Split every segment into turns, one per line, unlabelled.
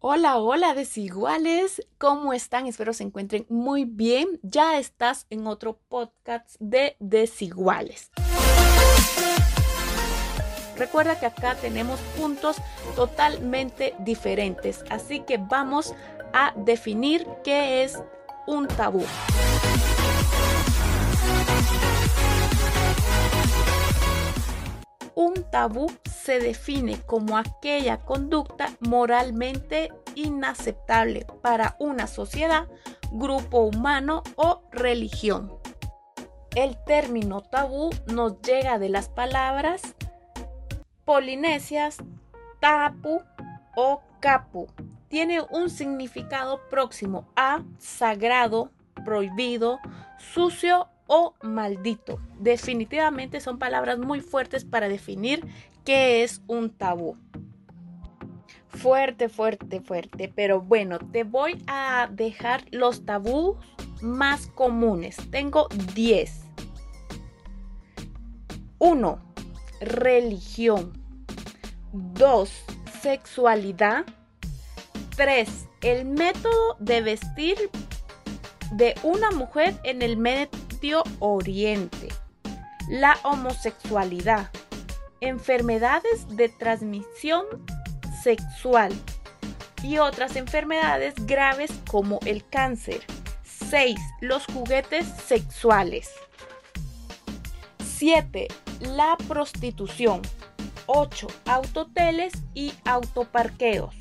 Hola, hola desiguales, ¿cómo están? Espero se encuentren muy bien. Ya estás en otro podcast de desiguales. Recuerda que acá tenemos puntos totalmente diferentes, así que vamos a definir qué es un tabú. Un tabú se define como aquella conducta moralmente inaceptable para una sociedad, grupo humano o religión. El término tabú nos llega de las palabras polinesias tapu o capu. Tiene un significado próximo a sagrado, prohibido, sucio o maldito. Definitivamente son palabras muy fuertes para definir qué es un tabú. Fuerte, fuerte, fuerte. Pero bueno, te voy a dejar los tabús más comunes. Tengo 10. 1. Religión. 2. Sexualidad. 3. El método de vestir de una mujer en el Oriente, la homosexualidad, enfermedades de transmisión sexual y otras enfermedades graves como el cáncer. 6. Los juguetes sexuales. 7. La prostitución. 8. Autoteles y autoparqueos.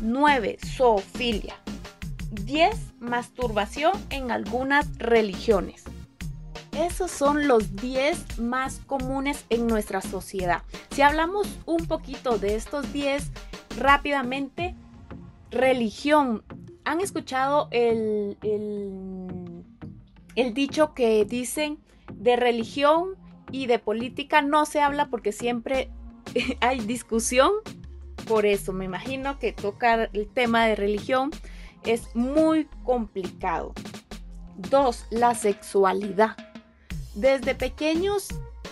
9. Zoofilia. 10. Masturbación en algunas religiones. Esos son los 10 más comunes en nuestra sociedad. Si hablamos un poquito de estos 10 rápidamente, religión. ¿Han escuchado el, el, dicho que dicen de religión y de política no se habla porque siempre hay discusión? Por eso me imagino que tocar el tema de religión es muy complicado. Dos, la sexualidad. Desde pequeños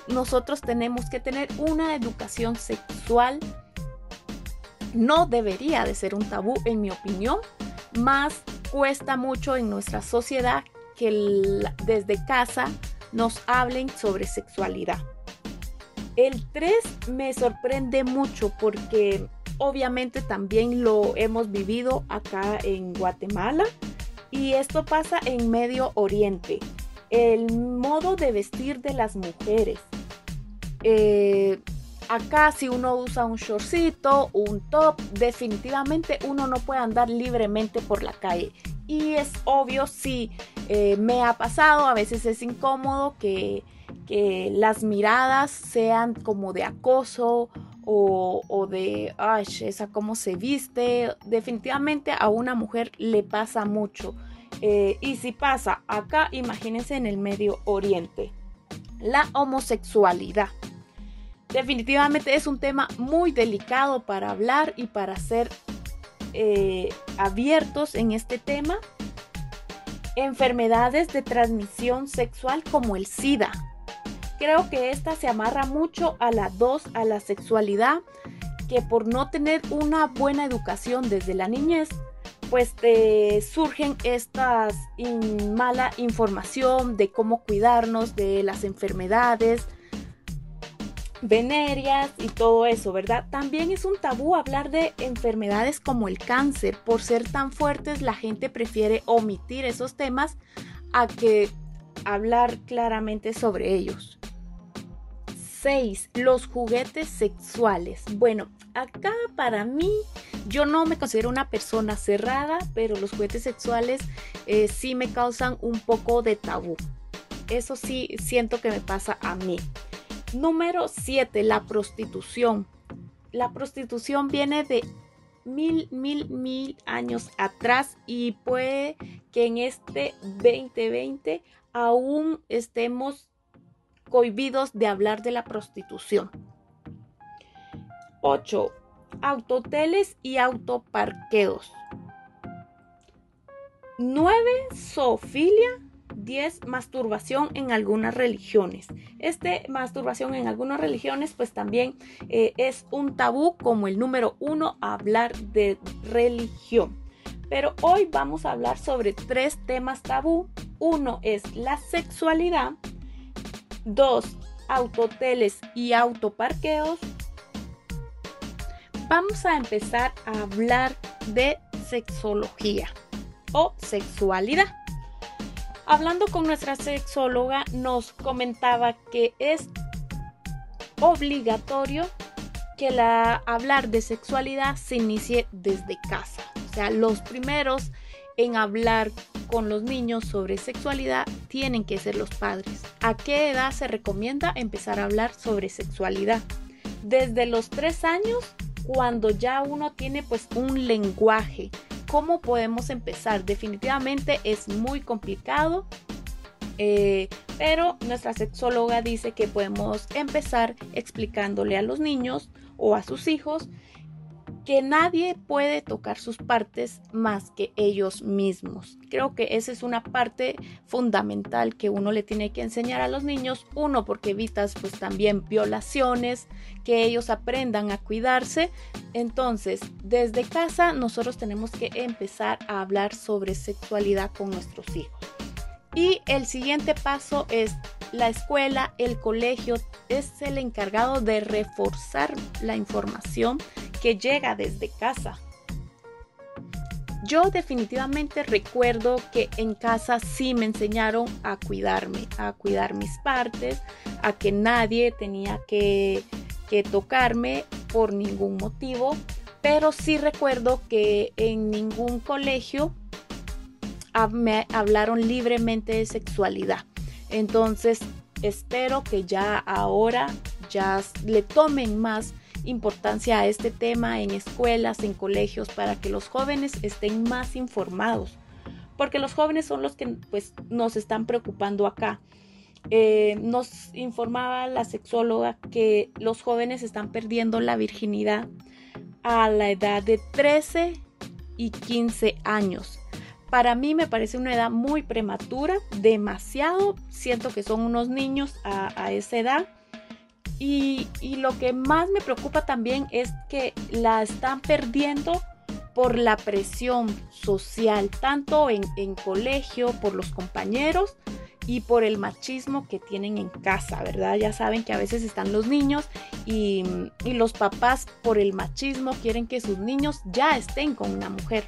nosotros tenemos que tener una educación sexual. No debería de ser un tabú, en mi opinión, más cuesta mucho en nuestra sociedad que desde casa nos hablen sobre sexualidad. El 3 me sorprende mucho porque obviamente también lo hemos vivido acá en Guatemala y esto pasa en Medio Oriente el modo de vestir de las mujeres. Eh, acá si uno usa un shortcito, un top, definitivamente uno no puede andar libremente por la calle. Y es obvio, si eh, me ha pasado, a veces es incómodo que, las miradas sean como de acoso o, o, de, ay, esa cómo se viste. Definitivamente a una mujer le pasa mucho. Eh, y si pasa acá, imagínense en el Medio Oriente. La homosexualidad. Definitivamente es un tema muy delicado para hablar y para ser eh, abiertos en este tema. Enfermedades de transmisión sexual como el SIDA. Creo que esta se amarra mucho a la 2, a la sexualidad, que por no tener una buena educación desde la niñez, pues te surgen estas mala información de cómo cuidarnos de las enfermedades venéreas y todo eso, ¿verdad? También es un tabú hablar de enfermedades como el cáncer. Por ser tan fuertes, la gente prefiere omitir esos temas a que hablar claramente sobre ellos. 6. Los juguetes sexuales. Bueno, acá para mí yo no me considero una persona cerrada, pero los juguetes sexuales eh, sí me causan un poco de tabú. Eso sí siento que me pasa a mí. Número 7, la prostitución. La prostitución viene de mil, mil, mil años atrás y puede que en este 2020 aún estemos cohibidos de hablar de la prostitución. 8 autoteles y autoparqueos. 9. Zoofilia. 10, masturbación en algunas religiones. Este masturbación en algunas religiones pues también eh, es un tabú como el número uno hablar de religión. Pero hoy vamos a hablar sobre tres temas tabú. Uno es la sexualidad. Dos, autoteles y autoparqueos. Vamos a empezar a hablar de sexología o sexualidad. Hablando con nuestra sexóloga nos comentaba que es obligatorio que la hablar de sexualidad se inicie desde casa. O sea, los primeros en hablar con los niños sobre sexualidad tienen que ser los padres. ¿A qué edad se recomienda empezar a hablar sobre sexualidad? Desde los tres años, cuando ya uno tiene pues un lenguaje. ¿Cómo podemos empezar? Definitivamente es muy complicado. Eh, pero nuestra sexóloga dice que podemos empezar explicándole a los niños o a sus hijos que nadie puede tocar sus partes más que ellos mismos. Creo que esa es una parte fundamental que uno le tiene que enseñar a los niños. Uno, porque evitas pues también violaciones, que ellos aprendan a cuidarse. Entonces, desde casa nosotros tenemos que empezar a hablar sobre sexualidad con nuestros hijos. Y el siguiente paso es la escuela, el colegio es el encargado de reforzar la información que llega desde casa. Yo definitivamente recuerdo que en casa sí me enseñaron a cuidarme, a cuidar mis partes, a que nadie tenía que, que tocarme por ningún motivo, pero sí recuerdo que en ningún colegio me hablaron libremente de sexualidad. Entonces, espero que ya ahora ya le tomen más importancia a este tema en escuelas, en colegios, para que los jóvenes estén más informados. Porque los jóvenes son los que pues, nos están preocupando acá. Eh, nos informaba la sexóloga que los jóvenes están perdiendo la virginidad a la edad de 13 y 15 años. Para mí me parece una edad muy prematura, demasiado. Siento que son unos niños a, esa edad. Y, lo que más me preocupa también es que la están perdiendo por la presión social, tanto en, colegio, por los compañeros y por el machismo que tienen en casa, ¿verdad? Ya saben que a veces están los niños y, y los papás por el machismo quieren que sus niños ya estén con una mujer.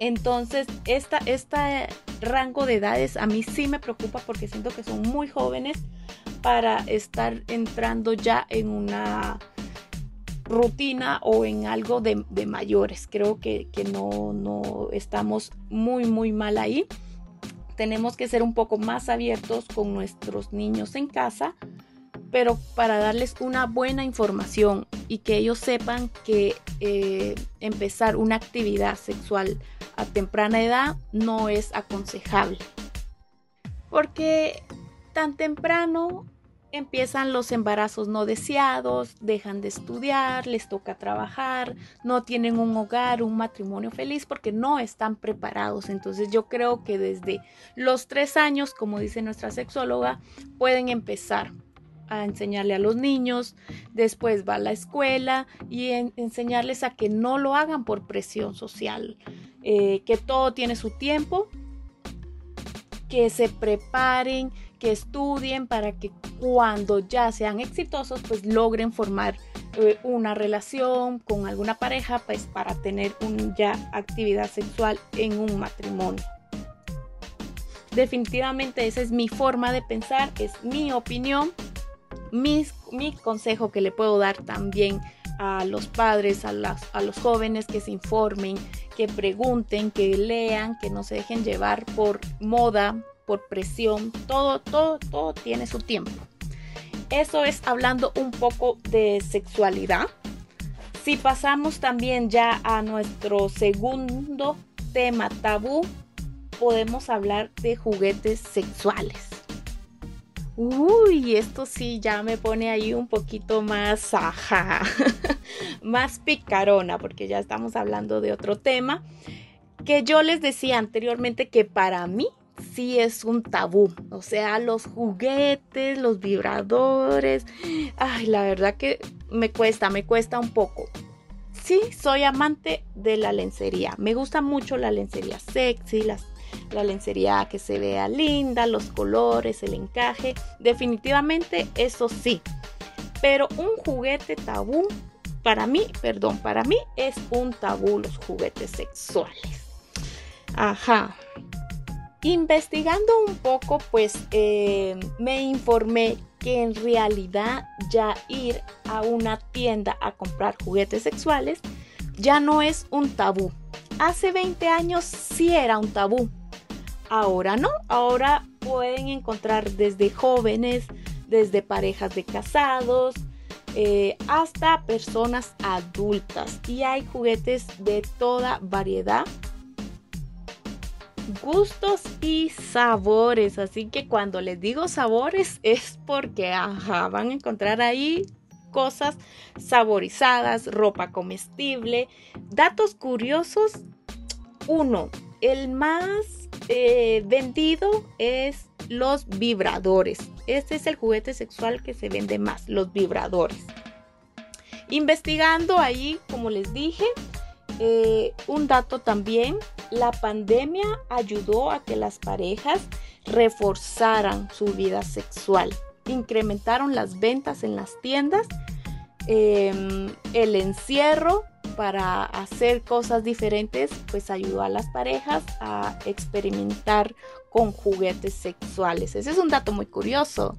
Entonces, esta, este rango de edades a mí sí me preocupa porque siento que son muy jóvenes para estar entrando ya en una rutina o en algo de, mayores. Creo que, no, no estamos muy, muy mal ahí. Tenemos que ser un poco más abiertos con nuestros niños en casa, pero para darles una buena información y que ellos sepan que eh, empezar una actividad sexual a temprana edad no es aconsejable. Porque tan temprano empiezan los embarazos no deseados, dejan de estudiar, les toca trabajar, no tienen un hogar, un matrimonio feliz porque no están preparados. Entonces yo creo que desde los tres años, como dice nuestra sexóloga, pueden empezar a enseñarle a los niños, después va a la escuela y enseñarles a que no lo hagan por presión social, eh, que todo tiene su tiempo, que se preparen, que estudien para que cuando ya sean exitosos, pues logren formar eh, una relación con alguna pareja, pues para tener un, ya actividad sexual en un matrimonio. Definitivamente esa es mi forma de pensar, es mi opinión, mi consejo que le puedo dar también a los padres, a, a los jóvenes que se informen, que pregunten, que lean, que no se dejen llevar por moda, por presión, todo, todo, todo tiene su tiempo. Eso es hablando un poco de sexualidad. Si pasamos también ya a nuestro segundo tema tabú, podemos hablar de juguetes sexuales. Uy, esto sí ya me pone ahí un poquito más, ajá, más picarona, porque ya estamos hablando de otro tema que yo les decía anteriormente que para mí, sí es un tabú. O sea, los juguetes, los vibradores. Ay, la verdad que me cuesta, me cuesta un poco. Sí, soy amante de la lencería. Me gusta mucho la lencería sexy, la lencería que se vea linda, los colores, el encaje. Definitivamente eso sí. Pero un juguete tabú, para mí, perdón, para mí es un tabú los juguetes sexuales. Ajá. Investigando un poco, pues eh, me informé que en realidad ya ir a una tienda a comprar juguetes sexuales ya no es un tabú. Hace 20 años sí era un tabú. Ahora no, ahora pueden encontrar desde jóvenes, desde parejas de casados, eh, hasta personas adultas. Y hay juguetes de toda variedad gustos y sabores. Así que cuando les digo sabores es porque van a encontrar ahí cosas saborizadas, ropa comestible. Datos curiosos. Uno, el más eh, vendido es los vibradores. Este es el juguete sexual que se vende más, los vibradores. Investigando ahí, como les dije, eh, un dato también, la pandemia ayudó a que las parejas reforzaran su vida sexual, incrementaron las ventas en las tiendas, em, el encierro para hacer cosas diferentes, pues ayudó a las parejas a experimentar con juguetes sexuales. Ese es un dato muy curioso.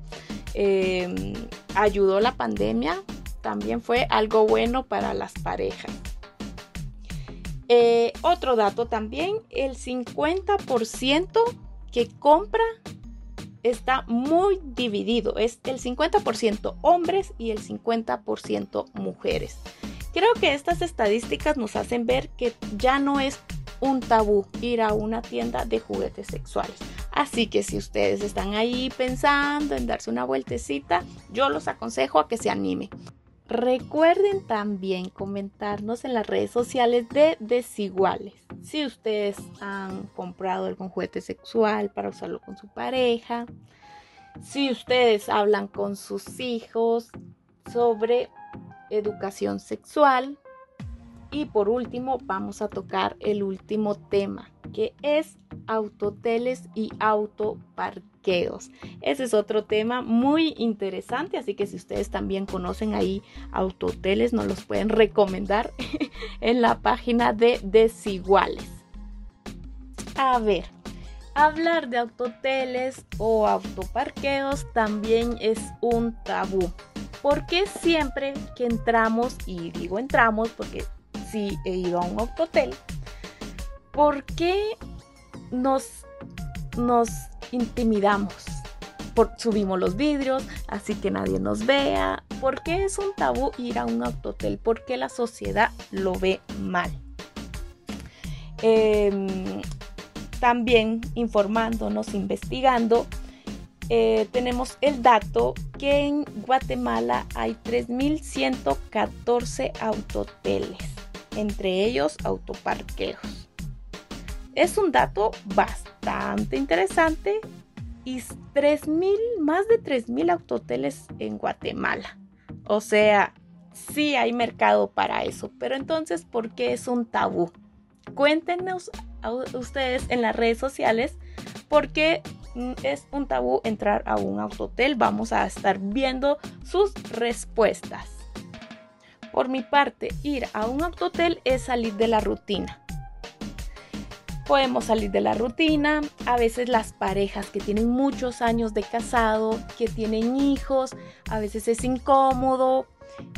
Em, ayudó la pandemia, también fue algo bueno para las parejas. Eh, otro dato también, el 50% que compra está muy dividido. Es el 50% hombres y el 50% mujeres. Creo que estas estadísticas nos hacen ver que ya no es un tabú ir a una tienda de juguetes sexuales. Así que si ustedes están ahí pensando en darse una vueltecita, yo los aconsejo a que se animen. Recuerden también comentarnos en las redes sociales de Desiguales. Si ustedes han comprado algún juguete sexual para usarlo con su pareja. Si ustedes hablan con sus hijos sobre educación sexual. Y por último, vamos a tocar el último tema, que es autoteles y autoparqueos. Ese es otro tema muy interesante, así que si ustedes también conocen ahí autoteles, nos los pueden recomendar en la página de Desiguales. A ver, hablar de autoteles o autoparqueos también es un tabú. Porque siempre que entramos, y digo entramos porque sí he ido a un autotel, ¿por qué nos, nos intimidamos. Por, subimos los vidrios, así que nadie nos vea. ¿Por qué es un tabú ir a un autotel? Porque la sociedad lo ve mal. Em, también informándonos, investigando, eh, tenemos el dato que en Guatemala hay 3.114 autoteles, entre ellos autoparqueos. Es un dato bastante interesante y 3000, más de 3000 autoteles en Guatemala. O sea, sí hay mercado para eso, pero entonces, ¿por qué es un tabú? Cuéntenos a ustedes en las redes sociales por qué mm, es un tabú entrar a un autotel. Vamos a estar viendo sus respuestas. Por mi parte, ir a un autotel es salir de la rutina podemos salir de la rutina. A veces las parejas que tienen muchos años de casado, que tienen hijos, a veces es incómodo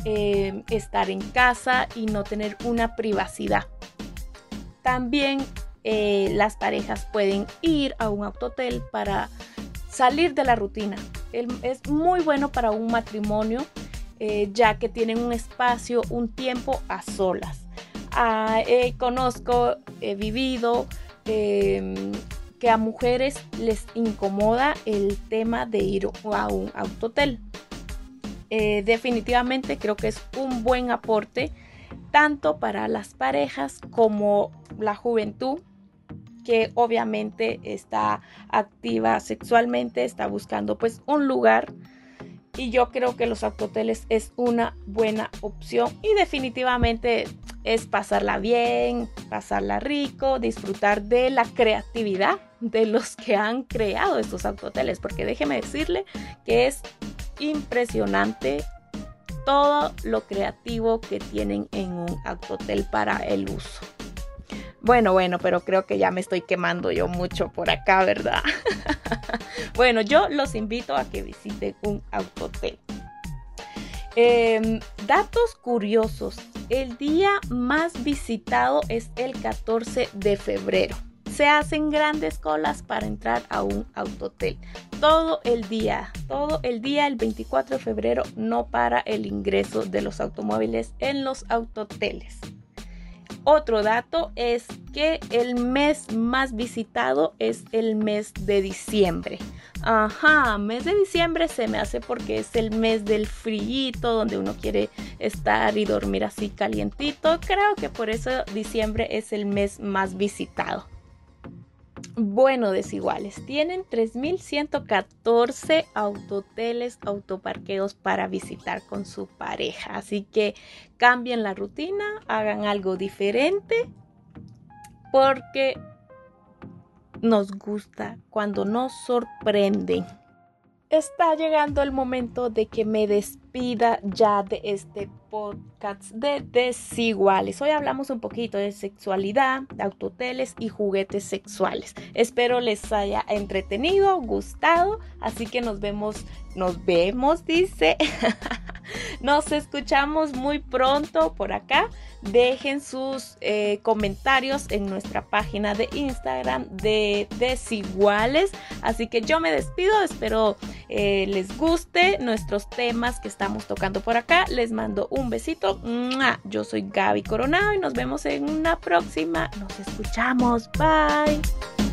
eh, estar en casa y no tener una privacidad. También eh, las parejas pueden ir a un autotel para salir de la rutina. es muy bueno para un matrimonio eh, ya que tienen un espacio, un tiempo a solas. Ah, conozco, he vivido em, que a mujeres les incomoda el tema de ir a un autotel. Eh, definitivamente creo que es un buen aporte tanto para las parejas como la juventud que obviamente está activa sexualmente, está buscando pues un lugar y yo creo que los autoteles es una buena opción y definitivamente es pasarla bien, pasarla rico, disfrutar de la creatividad de los que han creado estos autoteles, porque déjeme decirle que es impresionante todo lo creativo que tienen en un autotel para el uso. Bueno, bueno, pero creo que ya me estoy quemando yo mucho por acá, ¿verdad? bueno, yo los invito a que visiten un autotel. Em, datos curiosos. El día más visitado es el 14 de febrero. Se hacen grandes colas para entrar a un autotel. Todo el día, todo el día, el 24 de febrero, no para el ingreso de los automóviles en los autoteles. Otro dato es que el mes más visitado es el mes de diciembre. Ajá, mes de diciembre se me hace porque es el mes del frío, donde uno quiere estar y dormir así calientito. Creo que por eso diciembre es el mes más visitado. Bueno, desiguales. Tienen 3.114 autoteles, autoparqueos para visitar con su pareja. Así que cambien la rutina, hagan algo diferente, porque nos gusta cuando nos sorprenden. Está llegando el momento de que me despida ya de este podcast de desiguales. Hoy hablamos un poquito de sexualidad, de autoteles y juguetes sexuales. Espero les haya entretenido, gustado, así que nos vemos, nos vemos, dice. Nos escuchamos muy pronto por acá. Dejen sus eh, comentarios en nuestra página de Instagram de Desiguales. Así que yo me despido. Espero eh, les guste nuestros temas que estamos tocando por acá. Les mando un besito. Yo soy Gaby Coronado y nos vemos en una próxima. Nos escuchamos. Bye.